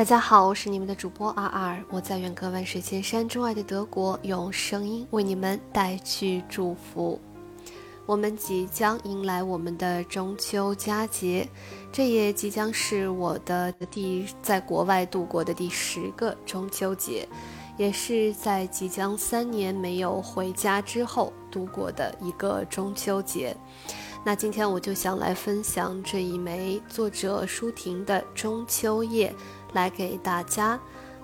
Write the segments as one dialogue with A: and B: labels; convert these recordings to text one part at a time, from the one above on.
A: 大家好，我是你们的主播阿二，我在远隔万水千山之外的德国，用声音为你们带去祝福。我们即将迎来我们的中秋佳节，这也即将是我的第在国外度过的第十个中秋节，也是在即将三年没有回家之后度过的一个中秋节。那今天我就想来分享这一枚作者舒婷的《中秋夜》。来给大家，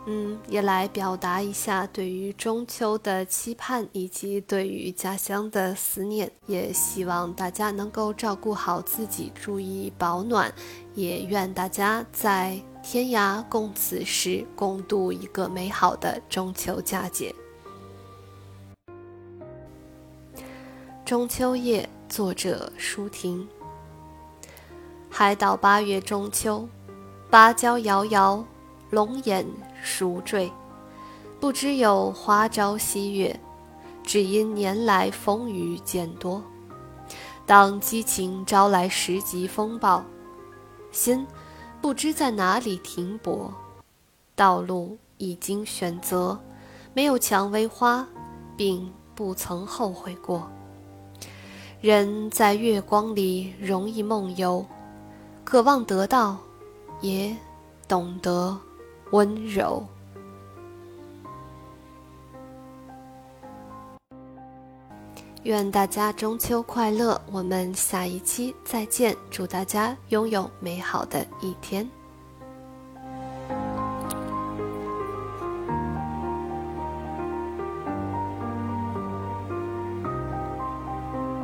A: 嗯，也来表达一下对于中秋的期盼，以及对于家乡的思念。也希望大家能够照顾好自己，注意保暖。也愿大家在天涯共此时，共度一个美好的中秋佳节。中秋夜，作者舒婷。海岛八月中秋。芭蕉摇摇，龙眼熟坠，不知有花朝夕月，只因年来风雨渐多。当激情招来十级风暴，心不知在哪里停泊。道路已经选择，没有蔷薇花，并不曾后悔过。人在月光里容易梦游，渴望得到。也懂得温柔。愿大家中秋快乐！我们下一期再见，祝大家拥有美好的一天。